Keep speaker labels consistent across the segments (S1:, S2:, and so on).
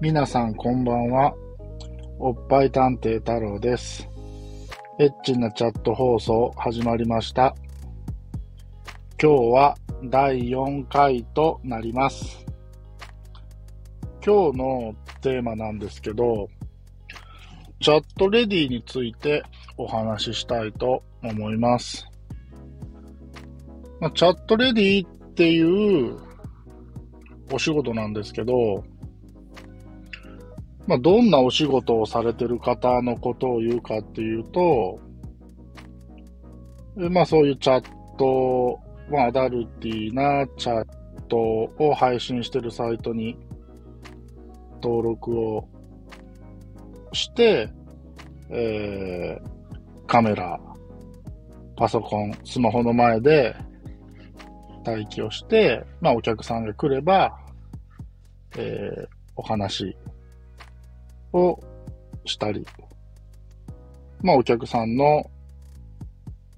S1: 皆さんこんばんは。おっぱい探偵太郎です。エッチなチャット放送始まりました。今日は第4回となります。今日のテーマなんですけど、チャットレディについてお話ししたいと思います。ま、チャットレディっていうお仕事なんですけど、まあ、どんなお仕事をされてる方のことを言うかっていうと、まあそういうチャット、まあアダルティなチャットを配信してるサイトに登録をして、えー、カメラ、パソコン、スマホの前で待機をして、まあお客さんが来れば、えー、お話をしたり、まあお客さんの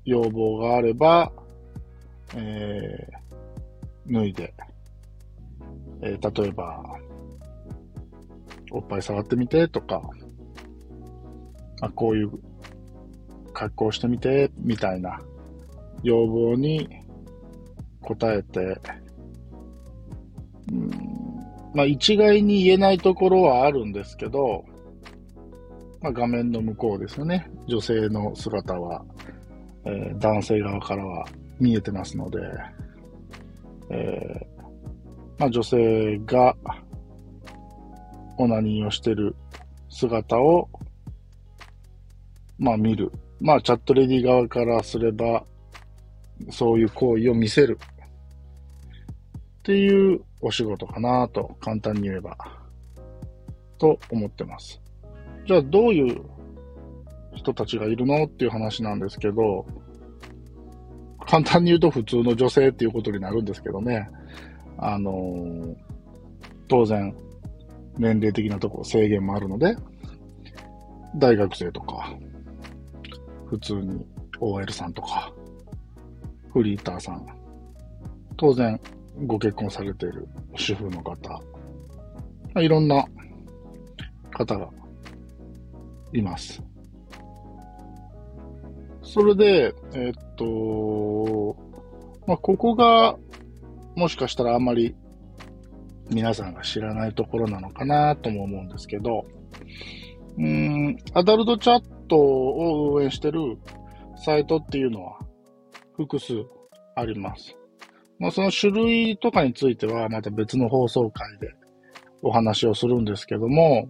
S1: 要望があれば、えー、脱いで、えー、例えば、おっぱい触ってみてとか、まあ、こういう格好してみて、みたいな。要望に応えて、うん。まあ、一概に言えないところはあるんですけど、まあ、画面の向こうですよね。女性の姿は、えー男性側からは見えてますので、えーまあ、女性がオナニーをしてる姿を、まあ見る。まあチャットレディ側からすれば、そういう行為を見せる。っていうお仕事かなと、簡単に言えば、と思ってます。じゃあどういう人たちがいるのっていう話なんですけど、簡単に言うと普通の女性っていうことになるんですけどね。あのー当然、年齢的なとこ制限もあるので、大学生とか、普通に OL さんとか、フリーターさん、当然ご結婚されている主婦の方、いろんな方がいます。それで、えっと、まあ、ここが、もしかしたらあんまり皆さんが知らないところなのかなとも思うんですけど、うん、アダルトチャットを運営してるサイトっていうのは複数あります。まあ、その種類とかについてはまた別の放送回でお話をするんですけども、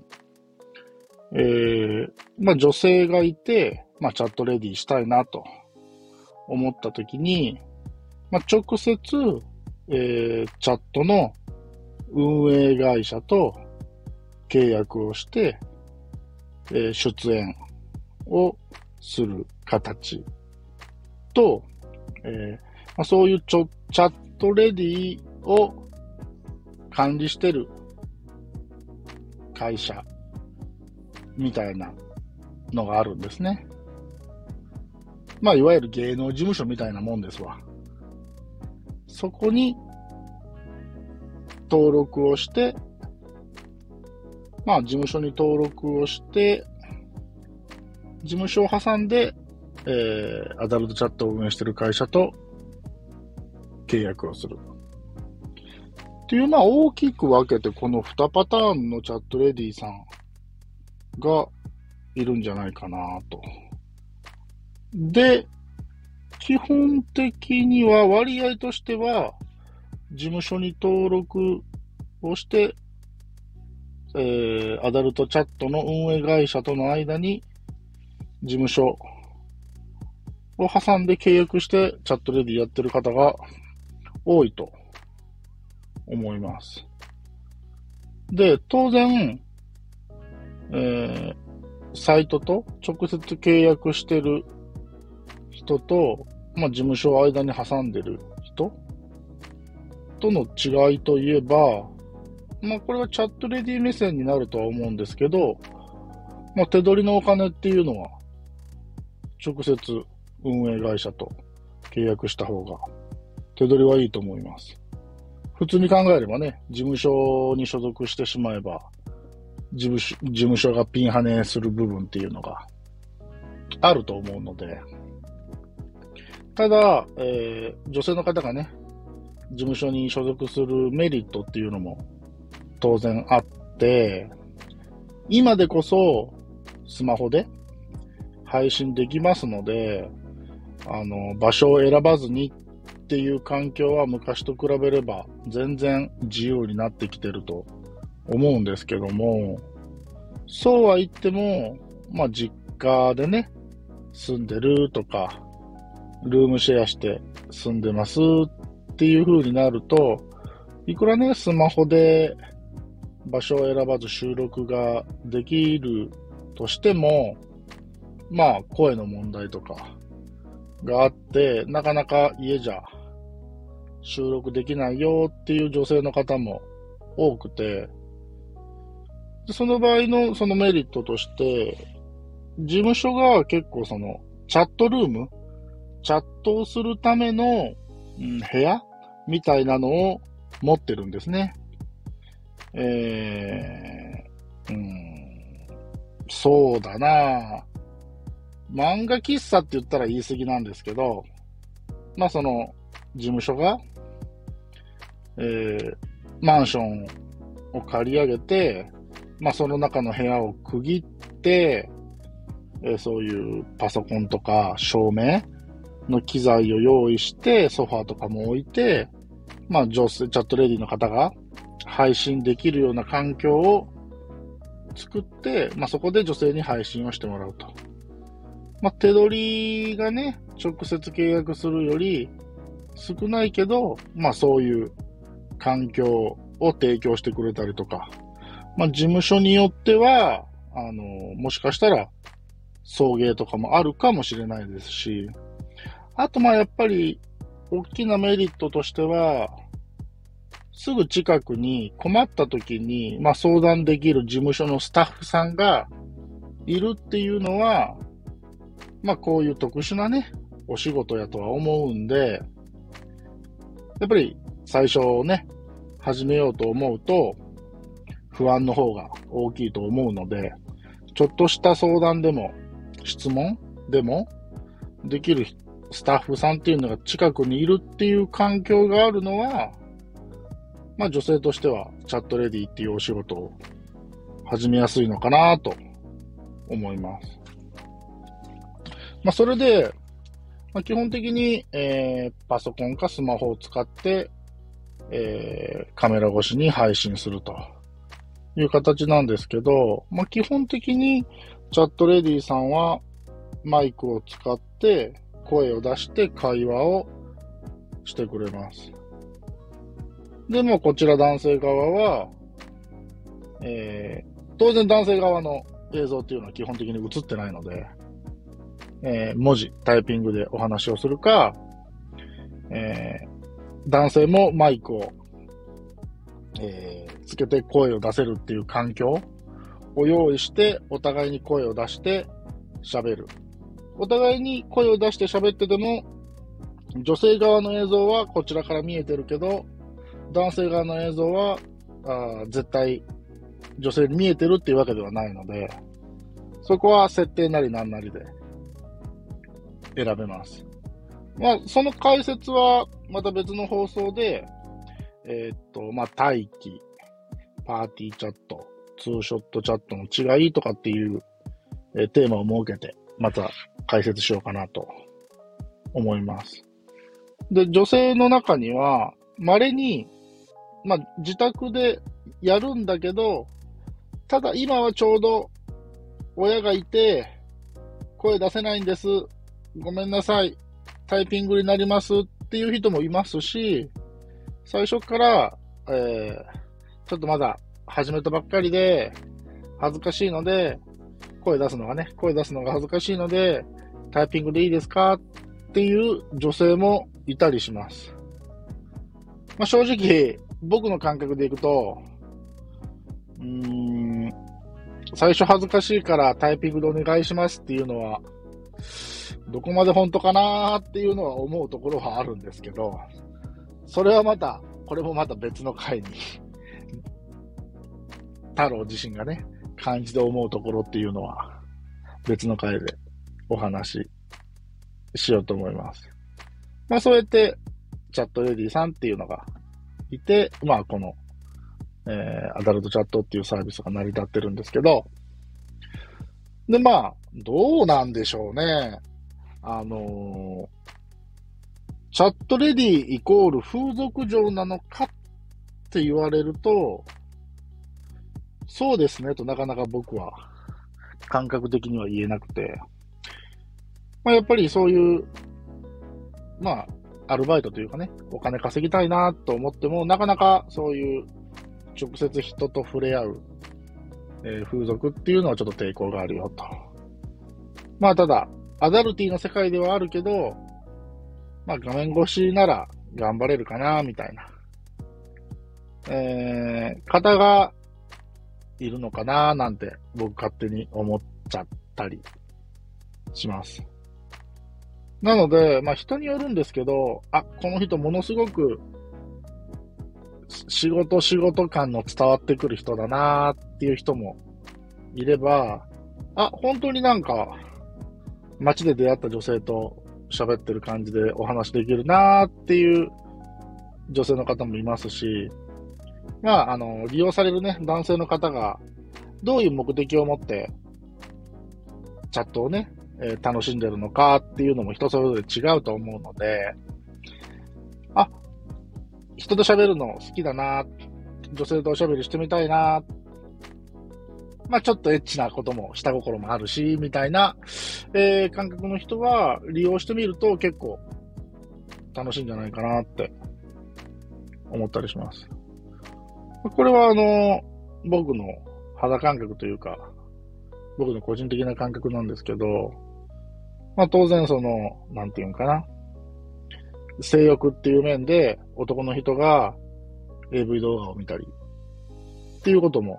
S1: えー、まあ女性がいて、まあチャットレディしたいなと思った時に、まあ直接、えー、チャットの運営会社と契約をして、えー出演をする形と、えーまあ、そういうちょチャットレディを管理してる会社みたいなのがあるんですね。まあ、いわゆる芸能事務所みたいなもんですわ。そこに登録をして、まあ、事務所に登録をして、事務所を挟んで、えー、アダルトチャットを運営している会社と契約をする。っていう、まあ、大きく分けて、この2パターンのチャットレディさんがいるんじゃないかなと。で、基本的には割合としては、事務所に登録をして、えー、アダルトチャットの運営会社との間に、事務所を挟んで契約してチャットレディやってる方が多いと思います。で、当然、えー、サイトと直接契約してる人と、まあ、事務所を間に挟んでる人との違いといえば、まあ、これはチャットレディ目線になるとは思うんですけど、まあ、手取りのお金っていうのは、直接運営会社と契約した方が、手取りはいいと思います。普通に考えればね、事務所に所属してしまえば、事務所事務所がピンハネする部分っていうのがあると思うので、ただ、えー、女性の方がね、事務所に所属するメリットっていうのも当然あって、今でこそスマホで配信できますので、あの、場所を選ばずにっていう環境は昔と比べれば全然自由になってきてると思うんですけども、そうは言っても、まあ実家でね、住んでるとか、ルームシェアして住んでますっていう風になると、いくらね、スマホで場所を選ばず収録ができるとしても、まあ声の問題とかがあって、なかなか家じゃ収録できないよっていう女性の方も多くて、その場合のそのメリットとして、事務所が結構そのチャットルームチャットをするための、うん、部屋みたいなのを持ってるんですね。えー、うん、そうだな漫画喫茶って言ったら言い過ぎなんですけど、まあその、事務所が、えー、マンションを借り上げて、まあその中の部屋を区切って、えー、そういうパソコンとか照明の機材を用意して、ソファーとかも置いて、まあ女性、チャットレディの方が配信できるような環境を作って、まあそこで女性に配信をしてもらうと。まあ手取りがね、直接契約するより少ないけど、まあそういう環境を提供してくれたりとか、まあ事務所によっては、あの、もしかしたら送迎とかもあるかもしれないですし、あとまやっぱり大きなメリットとしては、すぐ近くに困った時に、まあ、相談できる事務所のスタッフさんがいるっていうのは、まあ、こういう特殊なね、お仕事やとは思うんで、やっぱり最初ね、始めようと思うと、不安の方が大きいと思うので、ちょっとした相談でも、質問でも、できるスタッフさんっていうのが近くにいるっていう環境があるのは、まあ女性としてはチャットレディっていうお仕事を始めやすいのかなと思います。まあそれで、まあ、基本的に、えー、パソコンかスマホを使って、えー、カメラ越しに配信するという形なんですけど、まあ、基本的にチャットレディさんはマイクを使って声を出して会話をしてくれます。でも、こちら男性側は、えー、当然男性側の映像っていうのは基本的に映ってないので、えー、文字、タイピングでお話をするか、えー、男性もマイクを、えー、つけて声を出せるっていう環境を用意して、お互いに声を出して喋るお互いに声を出して喋ってても、女性側の映像はこちらから見えてるけど、男性側の映像はあ絶対女性に見えてるっていうわけではないので、そこは設定なりなんなりで選べます。まあ、その解説はまた別の放送で、えー、っと、まあ、待機、パーティーチャット、ツーショットチャットの違いとかっていう、えー、テーマを設けて、また解説しようかなと思います。で、女性の中には、稀に、まあ、自宅でやるんだけど、ただ今はちょうど親がいて、声出せないんです。ごめんなさい。タイピングになりますっっていう人もいますし、最初から、えー、ちょっとまだ始めたばっかりで、恥ずかしいので、声出すのがね、声出すのが恥ずかしいので、タイピングでいいですか？っていう女性もいたりします。まあ、正直、僕の感覚でいくと、うーん、最初恥ずかしいからタイピングでお願いしますっていうのは、どこまで本当かなーっていうのは思うところはあるんですけど、それはまた、これもまた別の回に太郎自身がね、感じで思うところっていうのは、別の回でお話ししようと思います。まあそうやって、チャットレディさんっていうのがいて、まあこの、えー、アダルトチャットっていうサービスが成り立ってるんですけど、で、まあ、どうなんでしょうね。あのー、チャットレディイコール風俗嬢なのかって言われると、そうですねとなかなか僕は感覚的には言えなくて、まあ、やっぱりそういう、まあ、アルバイトというかね、お金稼ぎたいなと思っても、なかなかそういう直接人と触れ合う、えー、風俗っていうのはちょっと抵抗があるよと。まあただ、アダルティの世界ではあるけど、まあ画面越しなら頑張れるかな、みたいな。えー、方がいるのかな、なんて僕勝手に思っちゃったりします。なので、まあ人によるんですけど、あ、この人ものすごく仕事仕事感の伝わってくる人だなーっていう人もいれば、あ、本当になんか街で出会った女性と喋ってる感じでお話できるなーっていう女性の方もいますし、まあ、あの、利用されるね、男性の方がどういう目的を持ってチャットをね、えー、楽しんでるのかっていうのも人それぞれ違うと思うので、あ、人と喋るの好きだな、女性とおしゃべりしてみたいな、まあちょっとエッチなことも下心もあるし、みたいな、えー、感覚の人は利用してみると結構楽しいんじゃないかなって思ったりします。これはあの、僕の肌感覚というか、僕の個人的な感覚なんですけど、まあ当然その、なんていうんかな。性欲っていう面で男の人が AV 動画を見たりっていうことも、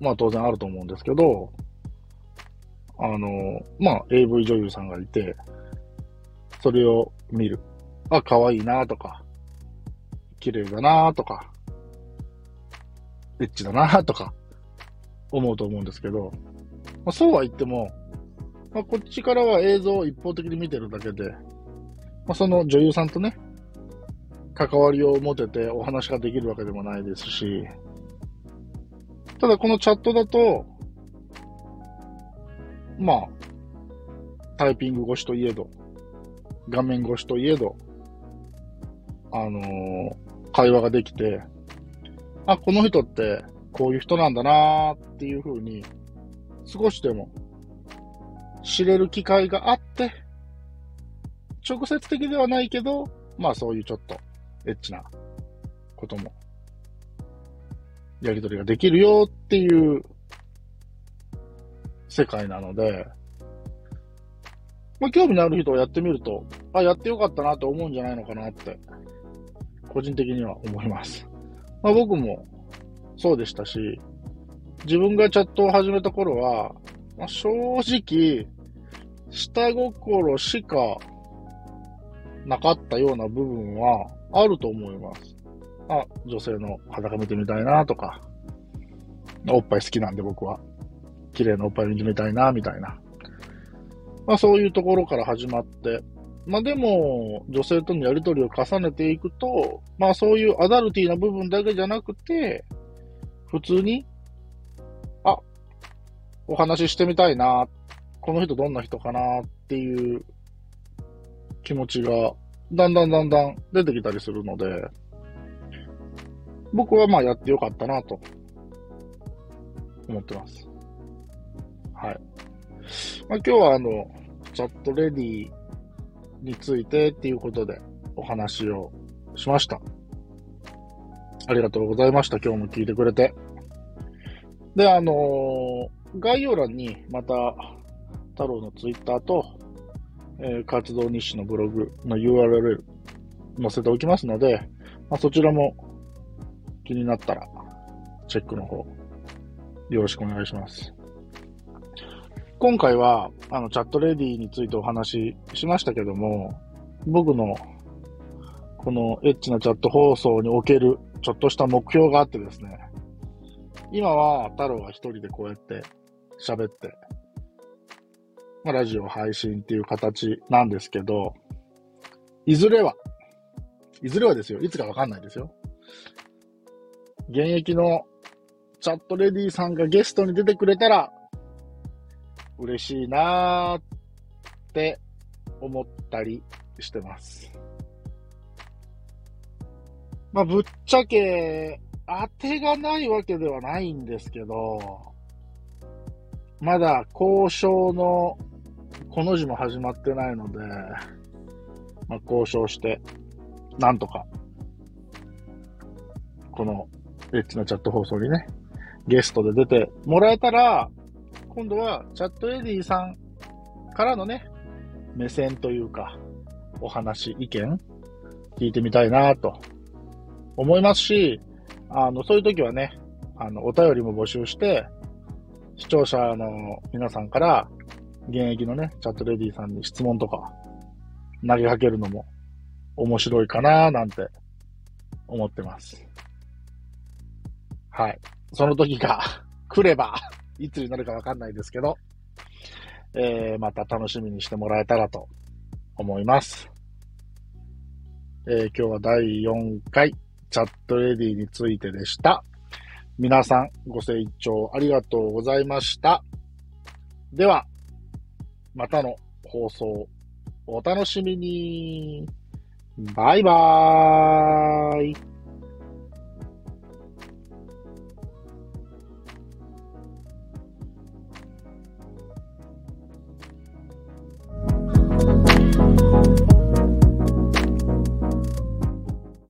S1: まあ当然あると思うんですけど、あの、まあ AV 女優さんがいて、それを見る。あ、可愛いなとか、綺麗だなとか、エッチだなとか、思うと思うんですけど、まあ、そうは言っても、まあ、こっちからは映像を一方的に見てるだけで、まあ、その女優さんとね、関わりを持ててお話ができるわけでもないですし、ただこのチャットだと、まあ、タイピング越しといえど、画面越しといえど、あのー、会話ができて、あ、この人ってこういう人なんだなーっていう風に、少しでも知れる機会があって、直接的ではないけど、まあそういうちょっとエッチなことも、やりとりができるよっていう世界なので、まあ興味のある人をやってみると、あ、やってよかったなと思うんじゃないのかなって、個人的には思います。まあ、僕もそうでしたし、自分がチャットを始めた頃は、まあ、正直、下心しかなかったような部分はあると思います。あ、女性の裸見てみたいなとか、おっぱい好きなんで僕は、綺麗なおっぱい見てみたいな、みたいな。まあそういうところから始まって、まあでも、女性とのやりとりを重ねていくと、まあそういうアダルティーな部分だけじゃなくて、普通に、あ、お話ししてみたいな、この人どんな人かなっていう気持ちが、だんだんだんだん出てきたりするので、僕はまあやってよかったなと思ってます。はい。まあ、今日はあの、チャットレディについてっていうことでお話をしました。ありがとうございました。今日も聞いてくれて。で、あのー、概要欄にまた、太郎のツイッターと、えー、活動日誌のブログの URL 載せておきますので、まあ、そちらも気になったら、チェックの方、よろしくお願いします。今回は、あの、チャットレディについてお話ししましたけども、僕の、このエッチなチャット放送における、ちょっとした目標があってですね、今は太郎が一人でこうやって喋って、まあ、ラジオ配信っていう形なんですけど、いずれは、いずれはですよ、いつかわかんないですよ。現役のチャットレディさんがゲストに出てくれたら、嬉しいなーって思ったりしてます。まあ、ぶっちゃけ、当てがないわけではないんですけど、まだ交渉のこの字も始まってないので、まあ、交渉して、なんとか、このエッチなチャット放送にね、ゲストで出てもらえたら、今度はチャットエディさんからのね、目線というか、お話、意見、聞いてみたいなと思いますし、あの、そういう時はね、あの、お便りも募集して、視聴者の皆さんから、現役のね、チャットレディさんに質問とか、投げかけるのも面白いかななんて思ってます。はい。その時が 来れば、いつになるかわかんないですけど、えー、また楽しみにしてもらえたらと思います。えー、今日は第4回チャットレディについてでした。皆さんご清聴ありがとうございました。では、またの放送お楽しみに。バイバーイ。